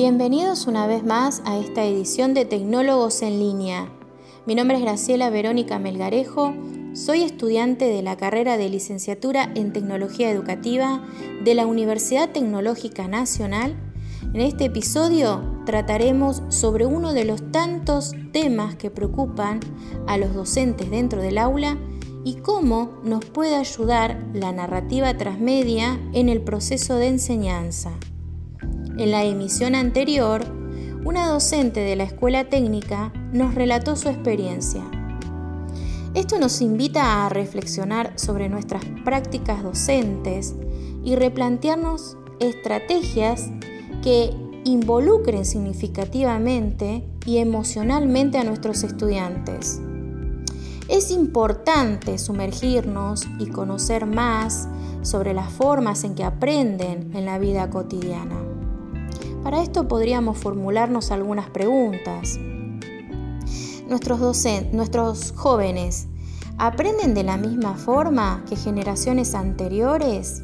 Bienvenidos una vez más a esta edición de Tecnólogos en línea. Mi nombre es Graciela Verónica Melgarejo, soy estudiante de la carrera de licenciatura en Tecnología Educativa de la Universidad Tecnológica Nacional. En este episodio trataremos sobre uno de los tantos temas que preocupan a los docentes dentro del aula y cómo nos puede ayudar la narrativa transmedia en el proceso de enseñanza. En la emisión anterior, una docente de la escuela técnica nos relató su experiencia. Esto nos invita a reflexionar sobre nuestras prácticas docentes y replantearnos estrategias que involucren significativamente y emocionalmente a nuestros estudiantes. Es importante sumergirnos y conocer más sobre las formas en que aprenden en la vida cotidiana. Para esto podríamos formularnos algunas preguntas. Nuestros, nuestros jóvenes aprenden de la misma forma que generaciones anteriores.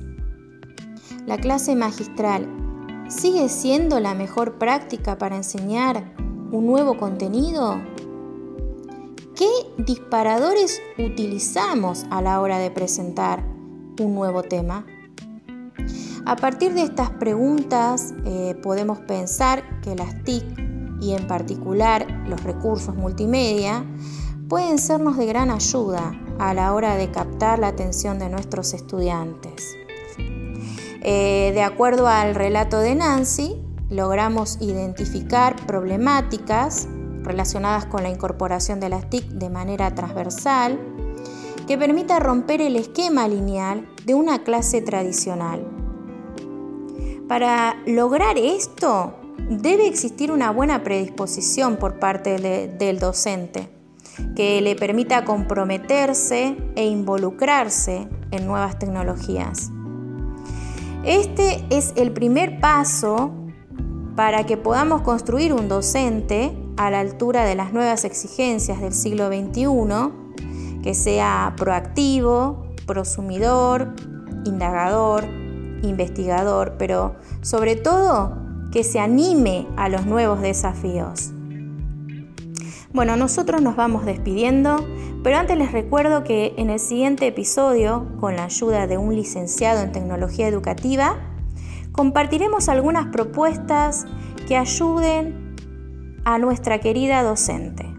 La clase magistral sigue siendo la mejor práctica para enseñar un nuevo contenido. ¿Qué disparadores utilizamos a la hora de presentar un nuevo tema? A partir de estas preguntas eh, podemos pensar que las TIC y en particular los recursos multimedia pueden sernos de gran ayuda a la hora de captar la atención de nuestros estudiantes. Eh, de acuerdo al relato de Nancy, logramos identificar problemáticas relacionadas con la incorporación de las TIC de manera transversal que permita romper el esquema lineal de una clase tradicional para lograr esto, debe existir una buena predisposición por parte del docente que le permita comprometerse e involucrarse en nuevas tecnologías. Este es el primer paso para que podamos construir un docente a la altura de las nuevas exigencias del siglo XXI, que sea proactivo, prosumidor, indagador, investigador, pero sobre todo que se anime a los nuevos desafíos. Bueno, nosotros nos vamos despidiendo, pero antes les recuerdo que en el siguiente episodio, con la ayuda de un licenciado en tecnología educativa, compartiremos algunas propuestas que ayuden a nuestra querida docente.